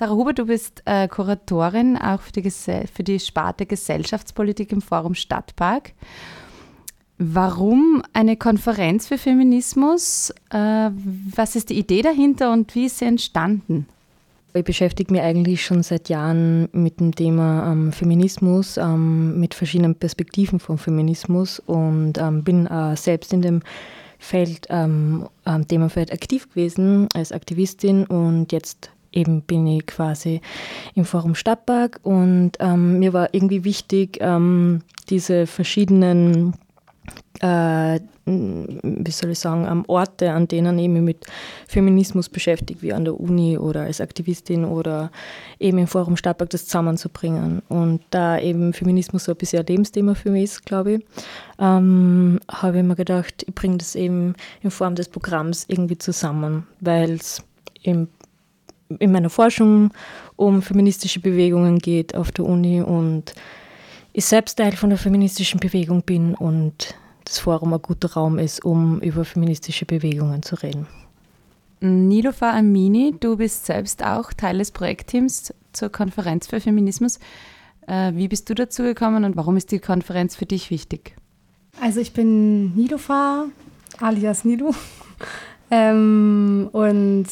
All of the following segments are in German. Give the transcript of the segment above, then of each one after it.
Sarah Huber, du bist äh, Kuratorin auch für die, für die Sparte Gesellschaftspolitik im Forum Stadtpark. Warum eine Konferenz für Feminismus? Äh, was ist die Idee dahinter und wie ist sie entstanden? Ich beschäftige mich eigentlich schon seit Jahren mit dem Thema ähm, Feminismus, ähm, mit verschiedenen Perspektiven von Feminismus und ähm, bin äh, selbst in dem Feld, ähm, Themafeld aktiv gewesen als Aktivistin und jetzt eben bin ich quasi im Forum Stadtpark und ähm, mir war irgendwie wichtig, ähm, diese verschiedenen äh, wie soll ich sagen, Orte, an denen ich mich mit Feminismus beschäftige, wie an der Uni oder als Aktivistin oder eben im Forum Stadtpark das zusammenzubringen. Und da eben Feminismus so ein bisschen ein Lebensthema für mich ist, glaube ich, ähm, habe ich mir gedacht, ich bringe das eben in Form des Programms irgendwie zusammen, weil es in meiner Forschung um feministische Bewegungen geht auf der Uni und ich selbst Teil von der feministischen Bewegung bin und das Forum ein guter Raum ist, um über feministische Bewegungen zu reden. Nilofa Amini, du bist selbst auch Teil des Projektteams zur Konferenz für Feminismus. Äh, wie bist du dazu gekommen und warum ist die Konferenz für dich wichtig? Also ich bin Nilofa, alias Nilu. ähm, und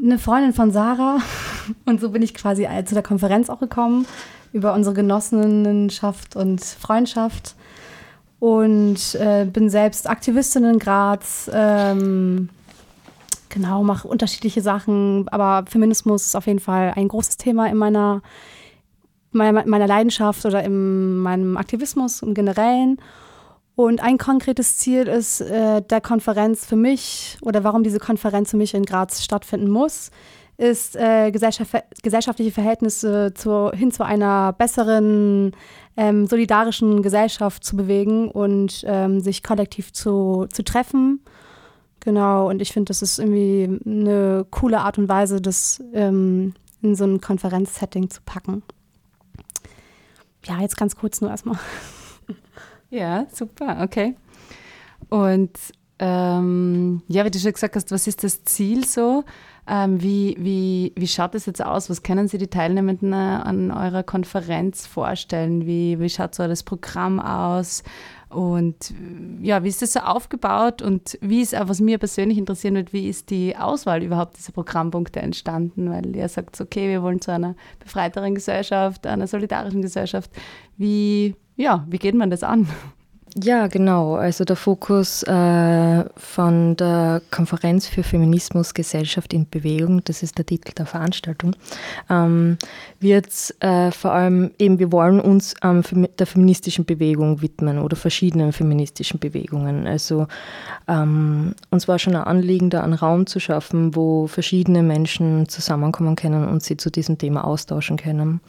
eine Freundin von Sarah. Und so bin ich quasi zu der Konferenz auch gekommen, über unsere Genossinnenschaft und Freundschaft und äh, bin selbst Aktivistin in Graz. Ähm, genau, mache unterschiedliche Sachen, aber Feminismus ist auf jeden Fall ein großes Thema in meiner, meiner, meiner Leidenschaft oder in meinem Aktivismus im Generellen. Und ein konkretes Ziel ist äh, der Konferenz für mich oder warum diese Konferenz für mich in Graz stattfinden muss, ist äh, gesellschaftliche Verhältnisse zu, hin zu einer besseren, ähm, solidarischen Gesellschaft zu bewegen und ähm, sich kollektiv zu, zu treffen. Genau, und ich finde, das ist irgendwie eine coole Art und Weise, das ähm, in so ein Konferenzsetting zu packen. Ja, jetzt ganz kurz nur erstmal. Ja, super, okay. Und ähm, ja, wie du schon gesagt hast, was ist das Ziel so? Ähm, wie, wie, wie schaut das jetzt aus? Was können Sie die Teilnehmenden äh, an eurer Konferenz vorstellen? Wie, wie schaut so das Programm aus? Und ja, wie ist das so aufgebaut und wie ist auch, was mir persönlich interessieren wird, wie ist die Auswahl überhaupt dieser Programmpunkte entstanden? Weil ihr sagt, okay, wir wollen zu einer befreiteren Gesellschaft, einer solidarischen Gesellschaft. Wie, ja, wie geht man das an? Ja, genau. Also der Fokus äh, von der Konferenz für Feminismus, Gesellschaft in Bewegung, das ist der Titel der Veranstaltung, ähm, wird äh, vor allem eben, wir wollen uns ähm, der feministischen Bewegung widmen oder verschiedenen feministischen Bewegungen. Also ähm, uns war schon ein Anliegen, da einen Raum zu schaffen, wo verschiedene Menschen zusammenkommen können und sie zu diesem Thema austauschen können.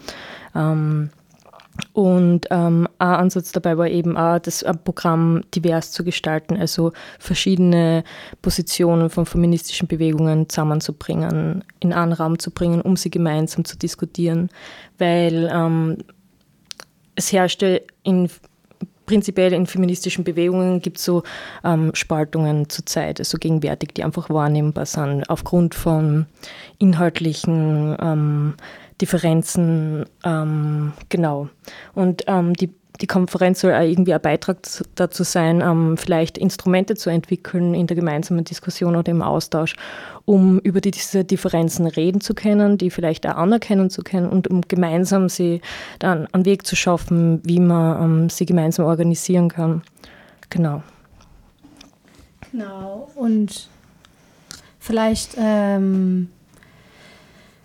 Und ähm, ein Ansatz dabei war eben auch, das Programm divers zu gestalten, also verschiedene Positionen von feministischen Bewegungen zusammenzubringen, in einen Raum zu bringen, um sie gemeinsam zu diskutieren, weil ähm, es herrschte in prinzipiell in feministischen Bewegungen gibt es so ähm, Spaltungen zurzeit, also gegenwärtig, die einfach wahrnehmbar sind, aufgrund von inhaltlichen ähm, Differenzen, ähm, genau. Und ähm, die, die Konferenz soll auch irgendwie ein Beitrag dazu sein, ähm, vielleicht Instrumente zu entwickeln in der gemeinsamen Diskussion oder im Austausch, um über diese Differenzen reden zu können, die vielleicht auch anerkennen zu können und um gemeinsam sie dann einen Weg zu schaffen, wie man ähm, sie gemeinsam organisieren kann. Genau. Genau. Und vielleicht ähm,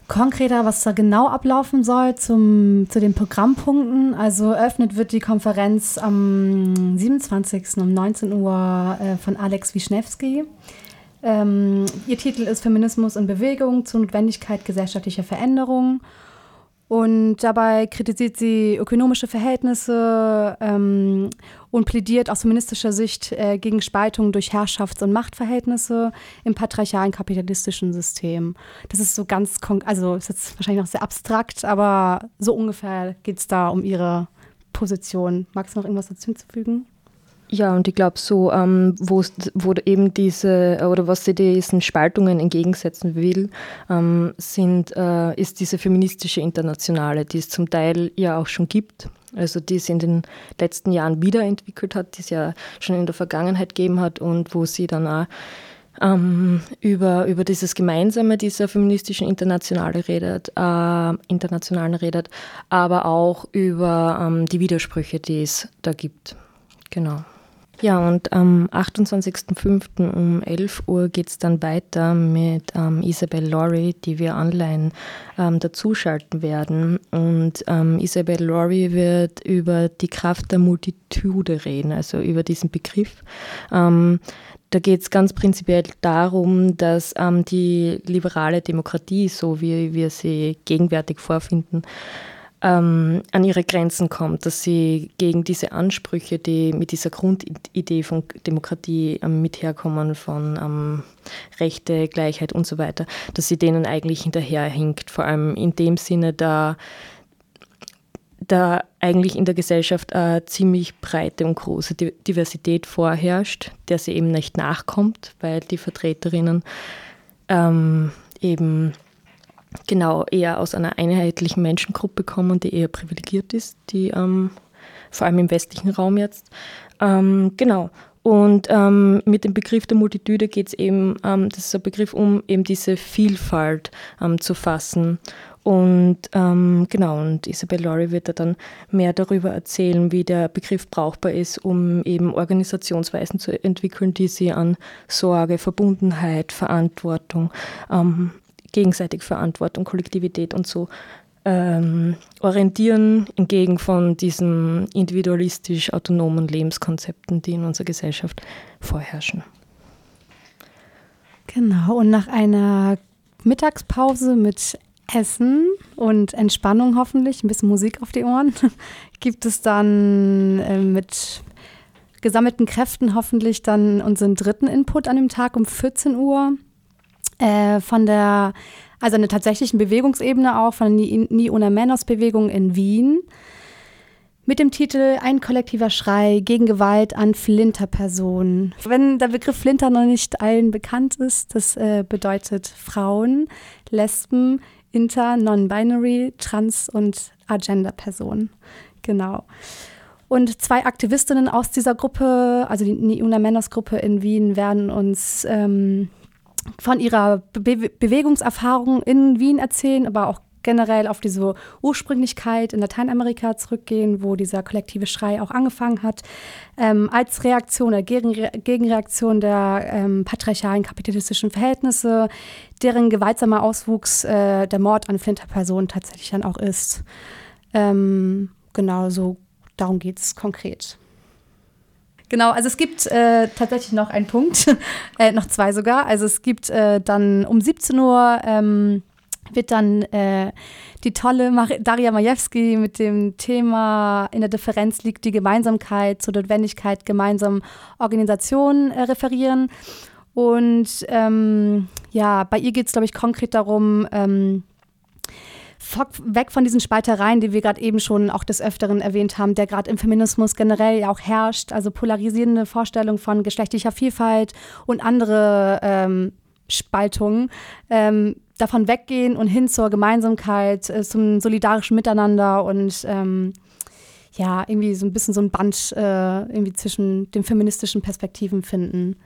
konkreter, was da genau ablaufen soll zum, zu den Programmpunkten. Also eröffnet wird die Konferenz am 27. um 19 Uhr äh, von Alex Wischnewski. Ähm, ihr Titel ist Feminismus in Bewegung zur Notwendigkeit gesellschaftlicher Veränderung. Und dabei kritisiert sie ökonomische Verhältnisse ähm, und plädiert aus feministischer Sicht äh, gegen Spaltung durch Herrschafts- und Machtverhältnisse im patriarchalen kapitalistischen System. Das ist so ganz, also ist jetzt wahrscheinlich noch sehr abstrakt, aber so ungefähr geht es da um ihre Position. Magst du noch irgendwas dazu hinzufügen? Ja, und ich glaube so, ähm, wo, wo eben diese, oder was sie diesen Spaltungen entgegensetzen will, ähm, sind, äh, ist diese feministische Internationale, die es zum Teil ja auch schon gibt. Also die es in den letzten Jahren wiederentwickelt hat, die es ja schon in der Vergangenheit gegeben hat und wo sie dann auch ähm, über, über dieses Gemeinsame dieser feministischen Internationale redet, äh, Internationalen redet, aber auch über ähm, die Widersprüche, die es da gibt. Genau. Ja, und am 28.05. um 11 Uhr geht es dann weiter mit ähm, Isabel Laurie, die wir online ähm, dazuschalten werden. Und ähm, Isabel Laurie wird über die Kraft der Multitude reden, also über diesen Begriff. Ähm, da geht es ganz prinzipiell darum, dass ähm, die liberale Demokratie, so wie wir sie gegenwärtig vorfinden, ähm, an ihre Grenzen kommt, dass sie gegen diese Ansprüche, die mit dieser Grundidee von Demokratie ähm, mitherkommen, von ähm, Rechte, Gleichheit und so weiter, dass sie denen eigentlich hinterherhinkt. Vor allem in dem Sinne, da, da eigentlich in der Gesellschaft eine ziemlich breite und große Diversität vorherrscht, der sie eben nicht nachkommt, weil die Vertreterinnen ähm, eben genau eher aus einer einheitlichen Menschengruppe kommen, die eher privilegiert ist, die ähm, vor allem im westlichen Raum jetzt. Ähm, genau. Und ähm, mit dem Begriff der Multitude geht es eben, ähm, das ist ein Begriff, um eben diese Vielfalt ähm, zu fassen. Und ähm, genau, und Isabel Laurie wird da dann mehr darüber erzählen, wie der Begriff brauchbar ist, um eben Organisationsweisen zu entwickeln, die sie an Sorge, Verbundenheit, Verantwortung ähm, gegenseitig Verantwortung, Kollektivität und so ähm, orientieren, entgegen von diesen individualistisch autonomen Lebenskonzepten, die in unserer Gesellschaft vorherrschen. Genau, und nach einer Mittagspause mit Essen und Entspannung hoffentlich, ein bisschen Musik auf die Ohren, gibt es dann äh, mit gesammelten Kräften hoffentlich dann unseren dritten Input an dem Tag um 14 Uhr äh, von der, also einer tatsächlichen Bewegungsebene auch, von der Ni Una Menos Bewegung in Wien. Mit dem Titel Ein kollektiver Schrei gegen Gewalt an Flinterpersonen. Wenn der Begriff Flinter noch nicht allen bekannt ist, das äh, bedeutet Frauen, Lesben, Inter, Non-Binary, Trans- und Agender-Personen. Genau. Und zwei Aktivistinnen aus dieser Gruppe, also die Niuna Männers Gruppe in Wien, werden uns ähm, von ihrer Be Bewegungserfahrung in Wien erzählen, aber auch generell auf diese Ursprünglichkeit in Lateinamerika zurückgehen, wo dieser kollektive Schrei auch angefangen hat, ähm, als Reaktion oder Gegen Gegenreaktion der ähm, patriarchalen kapitalistischen Verhältnisse, deren gewaltsamer Auswuchs äh, der Mord an Flinterpersonen tatsächlich dann auch ist. Ähm, genau, so darum geht es konkret. Genau, also es gibt äh, tatsächlich noch einen Punkt, äh, noch zwei sogar. Also es gibt äh, dann um 17 Uhr ähm, wird dann äh, die tolle Mar Daria Majewski mit dem Thema In der Differenz liegt die Gemeinsamkeit zur Notwendigkeit gemeinsamen Organisationen äh, referieren. Und ähm, ja, bei ihr geht es, glaube ich, konkret darum, ähm, weg von diesen Spaltereien, die wir gerade eben schon auch des Öfteren erwähnt haben, der gerade im Feminismus generell ja auch herrscht, also polarisierende Vorstellungen von geschlechtlicher Vielfalt und andere ähm, Spaltungen, ähm, davon weggehen und hin zur Gemeinsamkeit, äh, zum solidarischen Miteinander und ähm, ja, irgendwie so ein bisschen so ein Band äh, irgendwie zwischen den feministischen Perspektiven finden,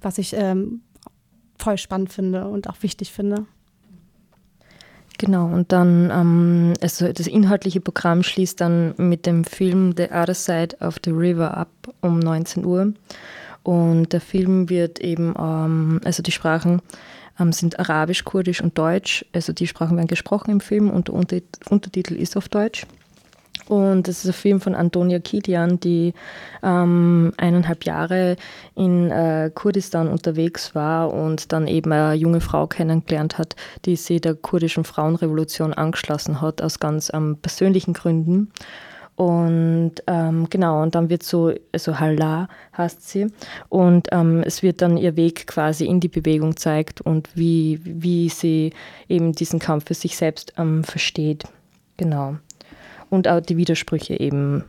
was ich ähm, voll spannend finde und auch wichtig finde. Genau, und dann ähm, also das inhaltliche Programm schließt dann mit dem Film The Other Side of the River ab um 19 Uhr. Und der Film wird eben, ähm, also die Sprachen ähm, sind Arabisch, Kurdisch und Deutsch. Also die Sprachen werden gesprochen im Film und der Untertitel ist auf Deutsch. Und das ist ein Film von Antonia Kilian, die ähm, eineinhalb Jahre in äh, Kurdistan unterwegs war und dann eben eine junge Frau kennengelernt hat, die sie der kurdischen Frauenrevolution angeschlossen hat, aus ganz ähm, persönlichen Gründen. Und ähm, genau, und dann wird so, also Hala heißt sie, und ähm, es wird dann ihr Weg quasi in die Bewegung zeigt und wie, wie sie eben diesen Kampf für sich selbst ähm, versteht. Genau und auch die Widersprüche eben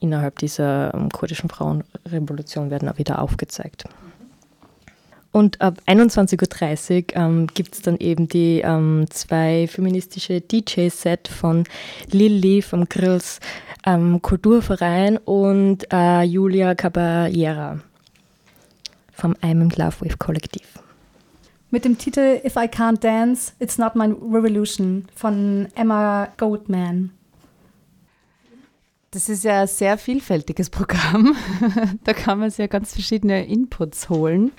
innerhalb dieser ähm, kurdischen Frauenrevolution werden auch wieder aufgezeigt. Und ab 21.30 Uhr ähm, gibt es dann eben die ähm, zwei feministische DJ-Set von Lilly vom Grills ähm, Kulturverein und äh, Julia Caballera vom I'm in Love with Kollektiv. Mit dem Titel If I Can't Dance, It's Not My Revolution von Emma Goldman. Das ist ja ein sehr vielfältiges Programm. da kann man sich ja ganz verschiedene Inputs holen.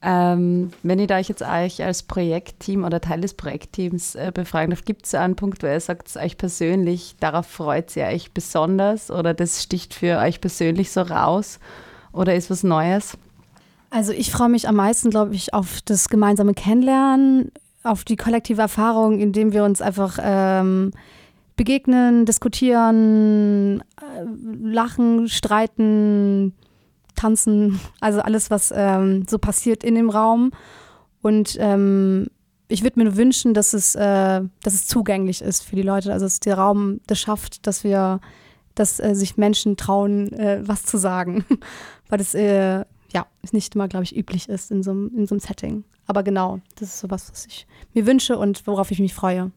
Ähm, wenn ich da euch jetzt euch als Projektteam oder Teil des Projektteams äh, befragen darf, gibt es einen Punkt, wo ihr sagt, euch persönlich, darauf freut ihr euch besonders oder das sticht für euch persönlich so raus oder ist was Neues? Also ich freue mich am meisten, glaube ich, auf das gemeinsame Kennenlernen, auf die kollektive Erfahrung, indem wir uns einfach ähm, begegnen, diskutieren, äh, lachen, streiten, tanzen, also alles, was ähm, so passiert in dem Raum. Und ähm, ich würde mir wünschen, dass es, äh, dass es zugänglich ist für die Leute, also dass der Raum das schafft, dass wir, dass äh, sich Menschen trauen, äh, was zu sagen, weil das äh, ja nicht immer, glaube ich, üblich ist in so, in so einem Setting. Aber genau, das ist sowas, was ich mir wünsche und worauf ich mich freue.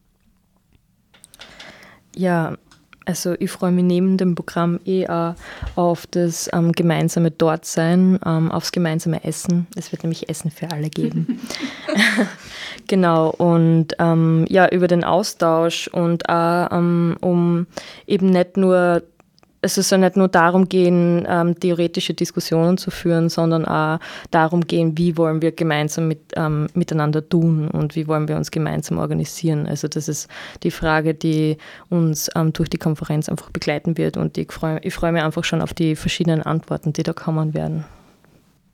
Ja, also ich freue mich neben dem Programm eh auch auf das ähm, gemeinsame Dortsein, ähm, aufs gemeinsame Essen. Es wird nämlich Essen für alle geben. genau, und ähm, ja, über den Austausch und auch ähm, um eben nicht nur es soll nicht nur darum gehen, ähm, theoretische Diskussionen zu führen, sondern auch darum gehen, wie wollen wir gemeinsam mit, ähm, miteinander tun und wie wollen wir uns gemeinsam organisieren. Also das ist die Frage, die uns ähm, durch die Konferenz einfach begleiten wird und ich freue freu mich einfach schon auf die verschiedenen Antworten, die da kommen werden.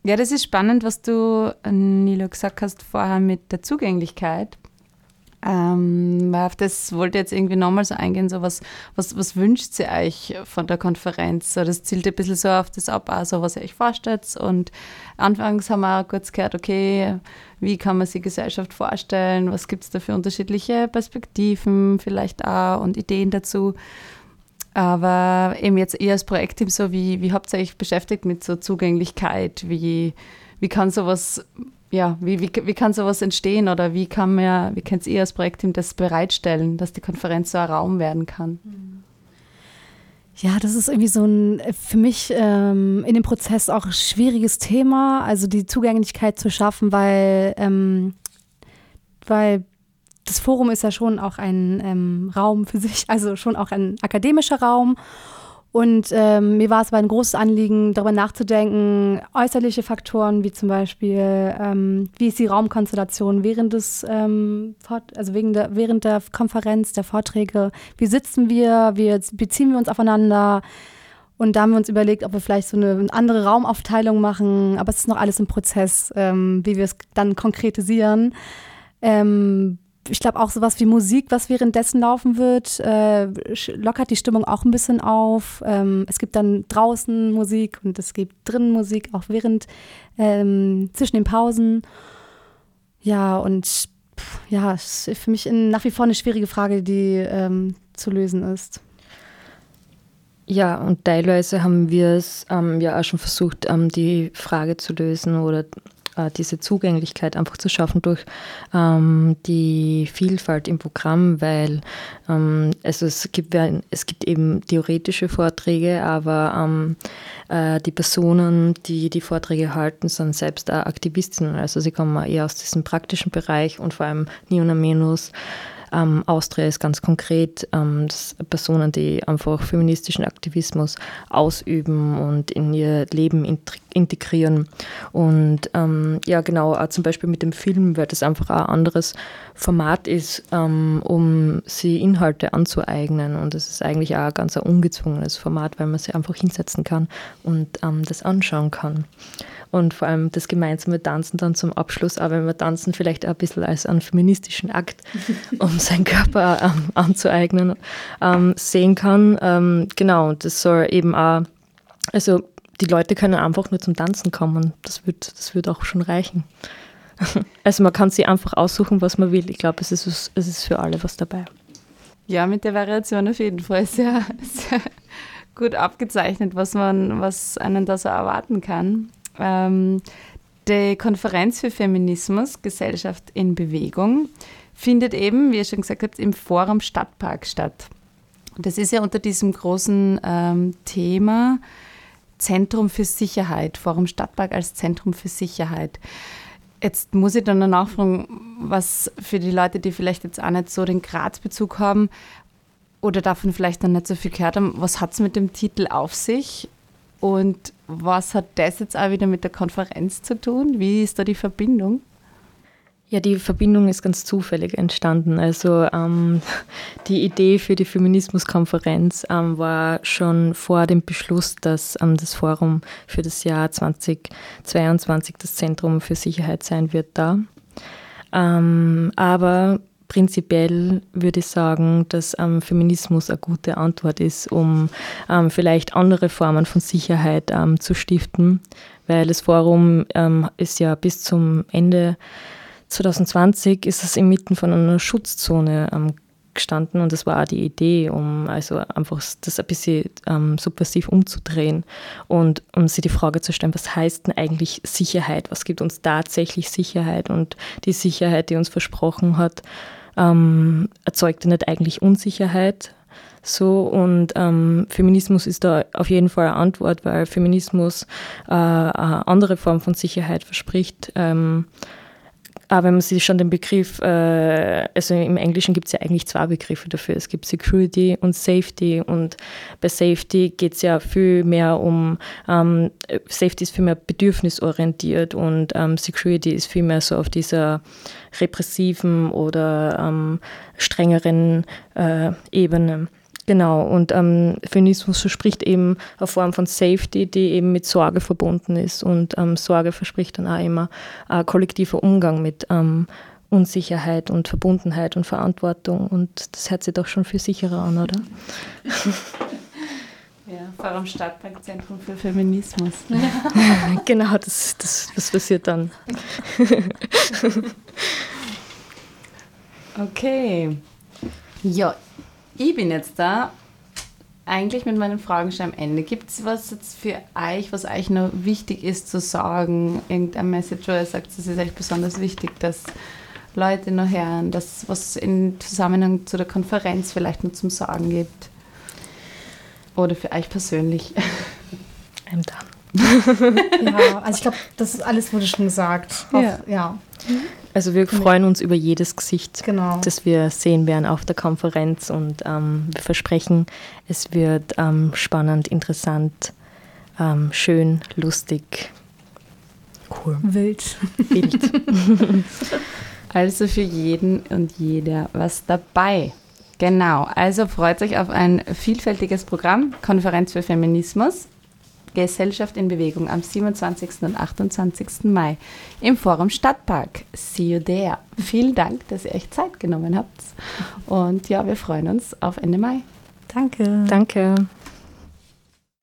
Ja, das ist spannend, was du, Nilo, gesagt hast vorher mit der Zugänglichkeit. Ähm, auf das wollte ich jetzt irgendwie nochmal so eingehen, so was, was, was wünscht ihr euch von der Konferenz? So, das zielt ein bisschen so auf das ab, also was ihr euch vorstellt. Und anfangs haben wir auch kurz gehört, okay, wie kann man sich Gesellschaft vorstellen? Was gibt es da für unterschiedliche Perspektiven vielleicht auch und Ideen dazu? Aber eben jetzt eher als Projektteam so, wie, wie habt ihr euch beschäftigt mit so Zugänglichkeit? Wie, wie kann sowas ja, wie, wie, wie kann sowas entstehen oder wie kann man, wie könnt ihr als Projektteam das bereitstellen, dass die Konferenz so ein Raum werden kann? Ja, das ist irgendwie so ein für mich ähm, in dem Prozess auch schwieriges Thema, also die Zugänglichkeit zu schaffen, weil, ähm, weil das Forum ist ja schon auch ein ähm, Raum für sich, also schon auch ein akademischer Raum. Und ähm, mir war es aber ein großes Anliegen, darüber nachzudenken, äußerliche Faktoren wie zum Beispiel, ähm, wie ist die Raumkonstellation während des, ähm, also wegen der, während der Konferenz, der Vorträge, wie sitzen wir, wie beziehen wir uns aufeinander. Und da haben wir uns überlegt, ob wir vielleicht so eine andere Raumaufteilung machen, aber es ist noch alles im Prozess, ähm, wie wir es dann konkretisieren. Ähm, ich glaube auch sowas wie Musik, was währenddessen laufen wird, äh, lockert die Stimmung auch ein bisschen auf. Ähm, es gibt dann draußen Musik und es gibt drinnen Musik, auch während ähm, zwischen den Pausen. Ja, und ja, ist für mich in, nach wie vor eine schwierige Frage, die ähm, zu lösen ist. Ja, und teilweise haben wir es ähm, ja auch schon versucht, ähm, die Frage zu lösen oder diese Zugänglichkeit einfach zu schaffen durch ähm, die Vielfalt im Programm, weil ähm, also es, gibt, es gibt eben theoretische Vorträge, aber ähm, äh, die Personen, die die Vorträge halten, sind selbst auch Aktivistinnen. Also sie kommen eher aus diesem praktischen Bereich und vor allem Niona Menus ähm, Austria ist ganz konkret ähm, Personen, die einfach feministischen Aktivismus ausüben und in ihr Leben integrieren. Und ähm, ja, genau, auch zum Beispiel mit dem Film, weil das einfach ein anderes Format ist, ähm, um sie Inhalte anzueignen. Und es ist eigentlich auch ein ganz ein ungezwungenes Format, weil man sie einfach hinsetzen kann und ähm, das anschauen kann und vor allem das gemeinsame Tanzen dann zum Abschluss, auch wenn man Tanzen vielleicht auch ein bisschen als einen feministischen Akt, um seinen Körper ähm, anzueignen, ähm, sehen kann. Ähm, genau, das soll eben auch, also die Leute können einfach nur zum Tanzen kommen, das wird, das wird auch schon reichen. Also man kann sich einfach aussuchen, was man will. Ich glaube, es ist, es ist für alle was dabei. Ja, mit der Variation auf jeden Fall sehr, sehr gut abgezeichnet, was man, was einen da so erwarten kann. Ähm, die Konferenz für Feminismus, Gesellschaft in Bewegung, findet eben, wie ihr schon gesagt habt, im Forum Stadtpark statt. Das ist ja unter diesem großen ähm, Thema Zentrum für Sicherheit, Forum Stadtpark als Zentrum für Sicherheit. Jetzt muss ich dann nachfragen, was für die Leute, die vielleicht jetzt auch nicht so den Graz-Bezug haben oder davon vielleicht noch nicht so viel gehört haben, was hat es mit dem Titel auf sich und was hat das jetzt auch wieder mit der Konferenz zu tun? Wie ist da die Verbindung? Ja, die Verbindung ist ganz zufällig entstanden. Also ähm, die Idee für die Feminismuskonferenz ähm, war schon vor dem Beschluss, dass ähm, das Forum für das Jahr 2022 das Zentrum für Sicherheit sein wird da. Ähm, aber prinzipiell würde ich sagen, dass ähm, Feminismus eine gute Antwort ist, um ähm, vielleicht andere Formen von Sicherheit ähm, zu stiften, weil das Forum ähm, ist ja bis zum Ende 2020 ist es inmitten von einer Schutzzone ähm, gestanden und das war auch die Idee, um also einfach das ein bisschen ähm, subversiv umzudrehen und um sich die Frage zu stellen, was heißt denn eigentlich Sicherheit? Was gibt uns tatsächlich Sicherheit? Und die Sicherheit, die uns versprochen hat, ähm, erzeugte nicht eigentlich Unsicherheit. So und ähm, Feminismus ist da auf jeden Fall eine Antwort, weil Feminismus äh, eine andere Form von Sicherheit verspricht. Ähm, aber wenn man sich schon den Begriff, äh, also im Englischen gibt es ja eigentlich zwei Begriffe dafür. Es gibt Security und Safety. Und bei Safety geht es ja viel mehr um, ähm, Safety ist viel mehr bedürfnisorientiert und ähm, Security ist viel mehr so auf dieser repressiven oder ähm, strengeren äh, Ebene. Genau, und ähm, Feminismus verspricht eben eine Form von Safety, die eben mit Sorge verbunden ist. Und ähm, Sorge verspricht dann auch immer ein kollektiver Umgang mit ähm, Unsicherheit und Verbundenheit und Verantwortung. Und das hört sich doch schon viel sicherer an, oder? Ja, Forum Stadtparkzentrum für Feminismus. genau, das, das, das passiert dann. okay. Ja, ich bin jetzt da eigentlich mit meinen Fragen schon am Ende. Gibt es was jetzt für euch, was euch noch wichtig ist zu sagen? Irgendein Message, wo ihr sagt, das ist echt besonders wichtig, dass Leute noch hören, dass was im Zusammenhang zu der Konferenz vielleicht noch zum Sagen gibt? Oder für euch persönlich? I'm done. ja, also ich glaube, das ist alles wurde schon gesagt. Auf, ja. ja. Also wir freuen uns über jedes Gesicht, genau. das wir sehen werden auf der Konferenz und ähm, wir versprechen, es wird ähm, spannend, interessant, ähm, schön, lustig, cool. Wild. Wild. also für jeden und jeder was dabei. Genau, also freut euch auf ein vielfältiges Programm, Konferenz für Feminismus. Gesellschaft in Bewegung am 27. und 28. Mai im Forum Stadtpark. See you there. Vielen Dank, dass ihr euch Zeit genommen habt. Und ja, wir freuen uns auf Ende Mai. Danke. Danke.